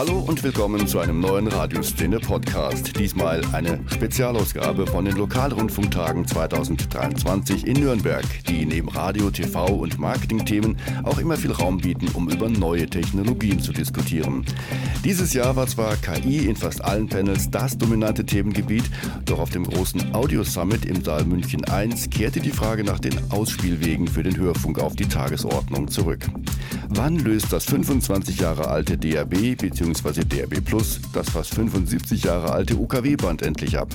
Hallo und willkommen zu einem neuen Radioszene-Podcast. Diesmal eine Spezialausgabe von den Lokalrundfunktagen 2023 in Nürnberg, die neben Radio, TV und Marketingthemen auch immer viel Raum bieten, um über neue Technologien zu diskutieren. Dieses Jahr war zwar KI in fast allen Panels das dominante Themengebiet, doch auf dem großen Audio Summit im Saal München 1 kehrte die Frage nach den Ausspielwegen für den Hörfunk auf die Tagesordnung zurück. Wann löst das 25 Jahre alte DAB bzw. DAB Plus das fast 75 Jahre alte UKW-Band endlich ab?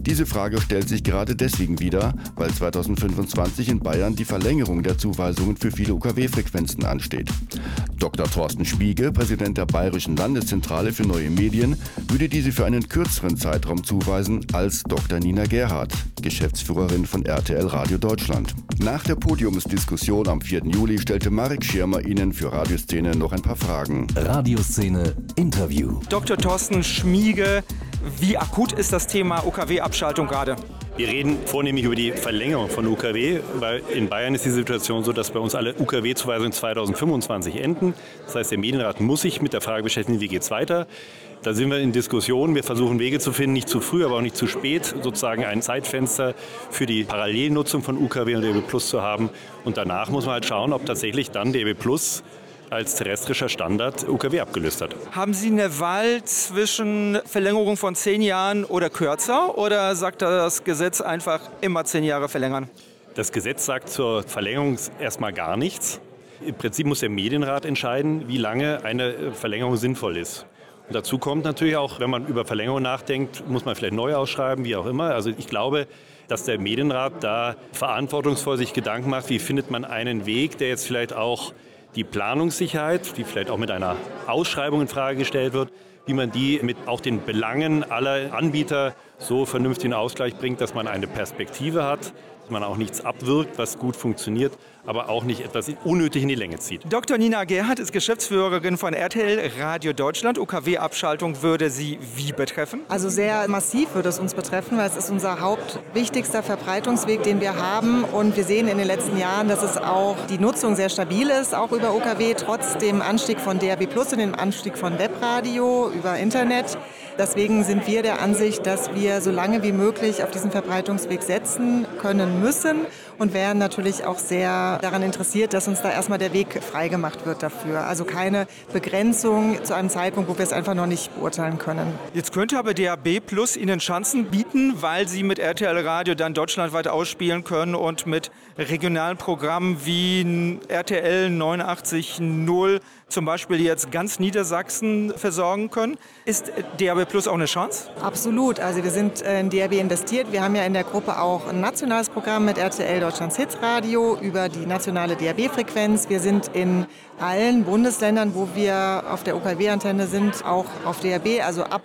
Diese Frage stellt sich gerade deswegen wieder, weil 2025 in Bayern die Verlängerung der Zuweisungen für viele UKW-Frequenzen ansteht. Dr. Thorsten Spiege, Präsident der Bayerischen Landeszentrale für neue Medien, würde diese für einen kürzeren Zeitraum zuweisen als Dr. Nina Gerhardt, Geschäftsführerin von RTL Radio Deutschland. Nach der Podiumsdiskussion am 4. Juli stellte Marek Schirmer Ihnen für Radioszene noch ein paar Fragen. Radioszene Interview. Dr. Thorsten Schmiege, wie akut ist das Thema UKW-Abschaltung gerade? Wir reden vornehmlich über die Verlängerung von UKW, weil in Bayern ist die Situation so, dass bei uns alle UKW-Zuweisungen 2025 enden. Das heißt, der Medienrat muss sich mit der Frage beschäftigen, wie geht es weiter. Da sind wir in Diskussionen. Wir versuchen Wege zu finden, nicht zu früh, aber auch nicht zu spät, sozusagen ein Zeitfenster für die Parallelnutzung von UKW und DB Plus zu haben. Und danach muss man halt schauen, ob tatsächlich dann DB Plus als terrestrischer Standard UKW abgelöst hat. Haben Sie eine Wahl zwischen Verlängerung von zehn Jahren oder kürzer oder sagt das Gesetz einfach immer zehn Jahre verlängern? Das Gesetz sagt zur Verlängerung erstmal gar nichts. Im Prinzip muss der Medienrat entscheiden, wie lange eine Verlängerung sinnvoll ist. Und dazu kommt natürlich auch, wenn man über Verlängerung nachdenkt, muss man vielleicht neu ausschreiben, wie auch immer. Also ich glaube, dass der Medienrat da verantwortungsvoll sich Gedanken macht, wie findet man einen Weg, der jetzt vielleicht auch die Planungssicherheit, die vielleicht auch mit einer Ausschreibung in Frage gestellt wird, wie man die mit auch den Belangen aller Anbieter so vernünftig in Ausgleich bringt, dass man eine Perspektive hat, dass man auch nichts abwirkt, was gut funktioniert, aber auch nicht etwas unnötig in die Länge zieht. Dr. Nina Gerhardt ist Geschäftsführerin von RTL Radio Deutschland. UKW-Abschaltung würde Sie wie betreffen? Also sehr massiv würde es uns betreffen, weil es ist unser hauptwichtigster Verbreitungsweg, den wir haben. Und wir sehen in den letzten Jahren, dass es auch die Nutzung sehr stabil ist, auch über UKW, trotz dem Anstieg von DRB Plus und dem Anstieg von Webradio über Internet. Deswegen sind wir der Ansicht, dass wir so lange wie möglich auf diesen Verbreitungsweg setzen können müssen und wären natürlich auch sehr daran interessiert, dass uns da erstmal der Weg freigemacht wird dafür. Also keine Begrenzung zu einem Zeitpunkt, wo wir es einfach noch nicht beurteilen können. Jetzt könnte aber DAB Plus Ihnen Chancen bieten, weil Sie mit RTL Radio dann deutschlandweit ausspielen können und mit regionalen Programmen wie RTL 89.0 zum Beispiel jetzt ganz Niedersachsen versorgen können. Ist DAB Plus auch eine Chance? Absolut. Also wir sind in DAB investiert. Wir haben ja in der Gruppe auch ein nationales Programm mit RTL Deutschlands Hitradio über die nationale DAB-Frequenz. Wir sind in allen Bundesländern, wo wir auf der OKW-Antenne sind, auch auf DAB, also ab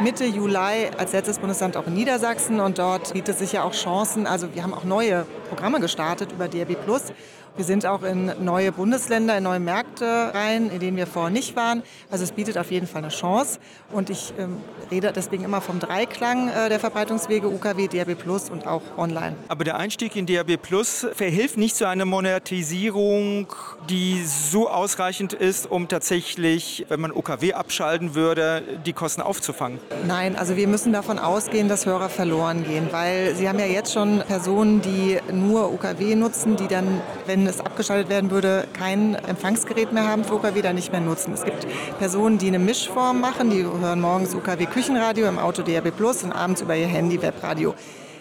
Mitte Juli als letztes Bundesland auch in Niedersachsen und dort bietet sich ja auch Chancen. Also wir haben auch neue Programme gestartet über DRB Plus wir sind auch in neue Bundesländer, in neue Märkte rein, in denen wir vorher nicht waren. Also es bietet auf jeden Fall eine Chance. Und ich ähm, rede deswegen immer vom Dreiklang äh, der Verbreitungswege UKW, DRB Plus und auch online. Aber der Einstieg in DRB Plus verhilft nicht zu einer Monetisierung, die so ausreichend ist, um tatsächlich, wenn man UKW abschalten würde, die Kosten aufzufangen. Nein, also wir müssen davon ausgehen, dass Hörer verloren gehen, weil Sie haben ja jetzt schon Personen, die nur UKW nutzen, die dann, wenn wenn es abgeschaltet werden würde, kein Empfangsgerät mehr haben für UKW, dann nicht mehr nutzen. Es gibt Personen, die eine Mischform machen, die hören morgens UKW Küchenradio, im Auto DRB Plus und abends über ihr Handy Webradio.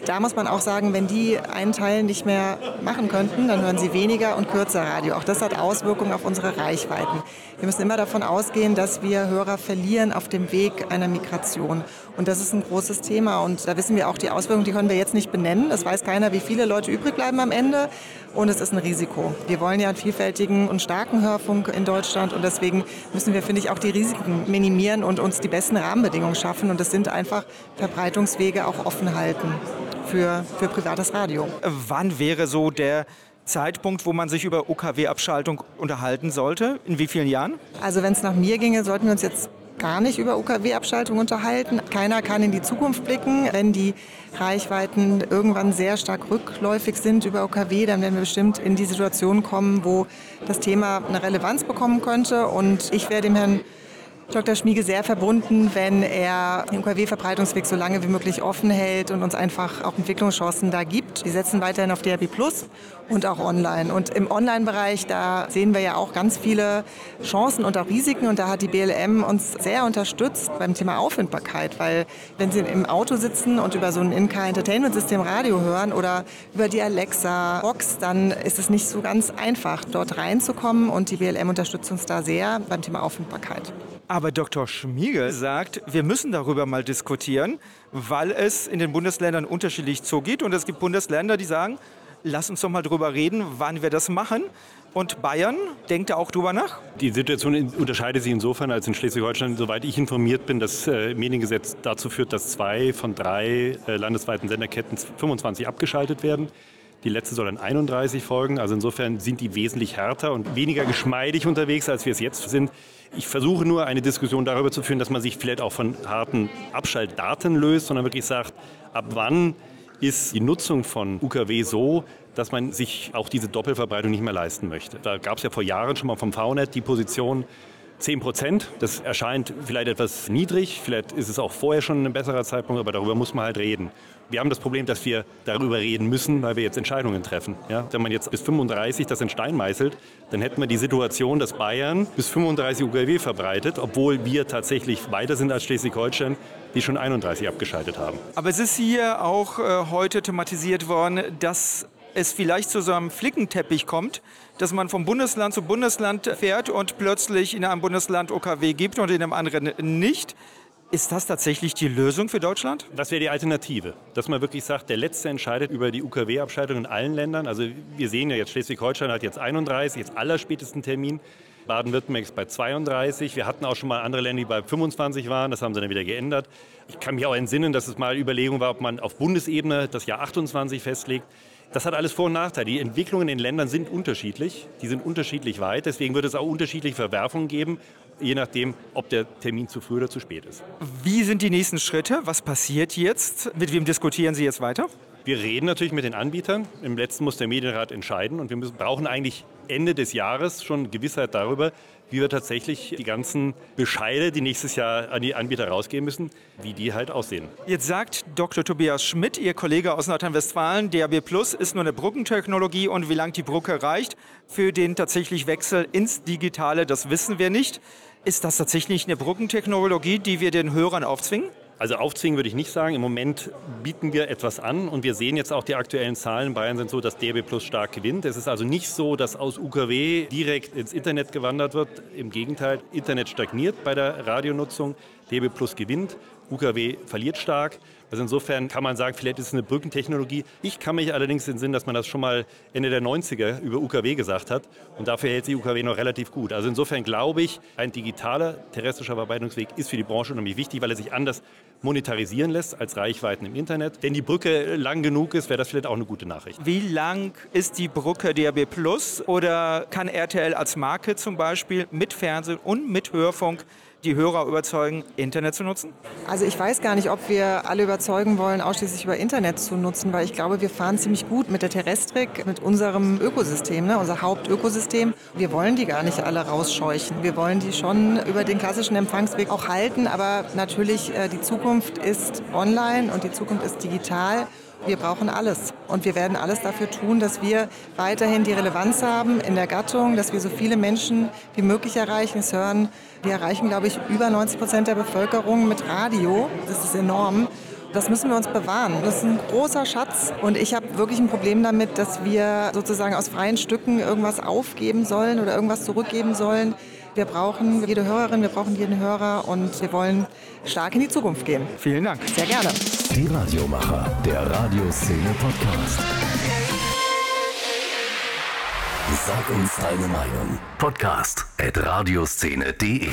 Da muss man auch sagen, wenn die einen Teil nicht mehr machen könnten, dann hören sie weniger und kürzer Radio. Auch das hat Auswirkungen auf unsere Reichweiten. Wir müssen immer davon ausgehen, dass wir Hörer verlieren auf dem Weg einer Migration. Und das ist ein großes Thema. Und da wissen wir auch die Auswirkungen, die können wir jetzt nicht benennen. Das weiß keiner, wie viele Leute übrig bleiben am Ende. Und es ist ein Risiko. Wir wollen ja einen vielfältigen und starken Hörfunk in Deutschland. Und deswegen müssen wir, finde ich, auch die Risiken minimieren und uns die besten Rahmenbedingungen schaffen. Und das sind einfach Verbreitungswege auch offen halten für, für privates Radio. Wann wäre so der Zeitpunkt, wo man sich über UKW-Abschaltung unterhalten sollte? In wie vielen Jahren? Also wenn es nach mir ginge, sollten wir uns jetzt gar nicht über UKW-Abschaltung unterhalten. Keiner kann in die Zukunft blicken. Wenn die Reichweiten irgendwann sehr stark rückläufig sind über UKW, dann werden wir bestimmt in die Situation kommen, wo das Thema eine Relevanz bekommen könnte. Und ich werde dem Herrn Dr. Schmiege sehr verbunden, wenn er den UKW-Verbreitungsweg so lange wie möglich offen hält und uns einfach auch Entwicklungschancen da gibt. Wir setzen weiterhin auf DRB Plus und auch online. Und im Online-Bereich, da sehen wir ja auch ganz viele Chancen und auch Risiken. Und da hat die BLM uns sehr unterstützt beim Thema Auffindbarkeit, weil wenn Sie im Auto sitzen und über so ein In-Car-Entertainment-System Radio hören oder über die Alexa-Box, dann ist es nicht so ganz einfach, dort reinzukommen. Und die BLM unterstützt uns da sehr beim Thema Auffindbarkeit. Aber Dr. Schmiegel sagt, wir müssen darüber mal diskutieren, weil es in den Bundesländern unterschiedlich zugeht. Und es gibt Bundesländer, die sagen, lass uns doch mal darüber reden, wann wir das machen. Und Bayern denkt da auch drüber nach? Die Situation unterscheidet sich insofern, als in Schleswig-Holstein, soweit ich informiert bin, das äh, Mediengesetz dazu führt, dass zwei von drei äh, landesweiten Senderketten 25 abgeschaltet werden. Die letzte soll dann 31 folgen. Also insofern sind die wesentlich härter und weniger geschmeidig unterwegs, als wir es jetzt sind. Ich versuche nur eine Diskussion darüber zu führen, dass man sich vielleicht auch von harten Abschaltdaten löst, sondern wirklich sagt, ab wann ist die Nutzung von UKW so, dass man sich auch diese Doppelverbreitung nicht mehr leisten möchte. Da gab es ja vor Jahren schon mal vom VNet die Position, 10 Prozent. Das erscheint vielleicht etwas niedrig, vielleicht ist es auch vorher schon ein besserer Zeitpunkt, aber darüber muss man halt reden. Wir haben das Problem, dass wir darüber reden müssen, weil wir jetzt Entscheidungen treffen. Ja? Wenn man jetzt bis 35 das in Stein meißelt, dann hätten wir die Situation, dass Bayern bis 35 UKW verbreitet, obwohl wir tatsächlich weiter sind als Schleswig-Holstein, die schon 31 abgeschaltet haben. Aber es ist hier auch äh, heute thematisiert worden, dass es vielleicht zu so einem Flickenteppich kommt, dass man vom Bundesland zu Bundesland fährt und plötzlich in einem Bundesland OKW gibt und in einem anderen nicht. Ist das tatsächlich die Lösung für Deutschland? Das wäre die Alternative, dass man wirklich sagt, der Letzte entscheidet über die UKW-Abschaltung in allen Ländern. Also wir sehen ja jetzt, Schleswig-Holstein hat jetzt 31, jetzt allerspätesten Termin. Baden-Württemberg ist bei 32. Wir hatten auch schon mal andere Länder, die bei 25 waren. Das haben sie dann wieder geändert. Ich kann mich auch entsinnen, dass es mal Überlegung war, ob man auf Bundesebene das Jahr 28 festlegt. Das hat alles Vor- und Nachteile. Die Entwicklungen in den Ländern sind unterschiedlich. Die sind unterschiedlich weit. Deswegen wird es auch unterschiedliche Verwerfungen geben, je nachdem, ob der Termin zu früh oder zu spät ist. Wie sind die nächsten Schritte? Was passiert jetzt? Mit wem diskutieren Sie jetzt weiter? Wir reden natürlich mit den Anbietern. Im letzten muss der Medienrat entscheiden. Und wir müssen, brauchen eigentlich Ende des Jahres schon Gewissheit darüber, wie wir tatsächlich die ganzen Bescheide, die nächstes Jahr an die Anbieter rausgehen müssen, wie die halt aussehen. Jetzt sagt Dr. Tobias Schmidt, Ihr Kollege aus Nordrhein-Westfalen, DAB Plus ist nur eine Brückentechnologie und wie lang die Brücke reicht für den tatsächlich Wechsel ins Digitale, das wissen wir nicht. Ist das tatsächlich eine Brückentechnologie, die wir den Hörern aufzwingen? Also aufzwingen würde ich nicht sagen. Im Moment bieten wir etwas an und wir sehen jetzt auch die aktuellen Zahlen. Bayern sind so, dass DB Plus stark gewinnt. Es ist also nicht so, dass aus UKW direkt ins Internet gewandert wird. Im Gegenteil, Internet stagniert bei der Radionutzung. DB Plus gewinnt. UKW verliert stark. Also insofern kann man sagen, vielleicht ist es eine Brückentechnologie. Ich kann mich allerdings in den Sinn, dass man das schon mal Ende der 90er über UKW gesagt hat. Und dafür hält sich UKW noch relativ gut. Also insofern glaube ich, ein digitaler terrestrischer Verbreitungsweg ist für die Branche unheimlich wichtig, weil er sich anders monetarisieren lässt als Reichweiten im Internet. Wenn die Brücke lang genug ist, wäre das vielleicht auch eine gute Nachricht. Wie lang ist die Brücke DRB Plus oder kann RTL als Marke zum Beispiel mit Fernsehen und mit Hörfunk die Hörer überzeugen, Internet zu nutzen? Also ich weiß gar nicht, ob wir alle überzeugen wollen, ausschließlich über Internet zu nutzen, weil ich glaube, wir fahren ziemlich gut mit der Terrestrik, mit unserem Ökosystem, ne, unser Hauptökosystem. Wir wollen die gar nicht alle rausscheuchen. Wir wollen die schon über den klassischen Empfangsweg auch halten, aber natürlich äh, die Zukunft ist online und die Zukunft ist digital. Wir brauchen alles und wir werden alles dafür tun, dass wir weiterhin die Relevanz haben in der Gattung, dass wir so viele Menschen wie möglich erreichen. Es hören, wir erreichen, glaube ich, über 90 Prozent der Bevölkerung mit Radio. Das ist enorm. Das müssen wir uns bewahren. Das ist ein großer Schatz und ich habe wirklich ein Problem damit, dass wir sozusagen aus freien Stücken irgendwas aufgeben sollen oder irgendwas zurückgeben sollen. Wir brauchen jede Hörerin, wir brauchen jeden Hörer und wir wollen stark in die Zukunft gehen. Vielen Dank. Sehr gerne. Die Radiomacher, der Radioszene Podcast. Sag uns deine Meinung. Podcast at radioszene.de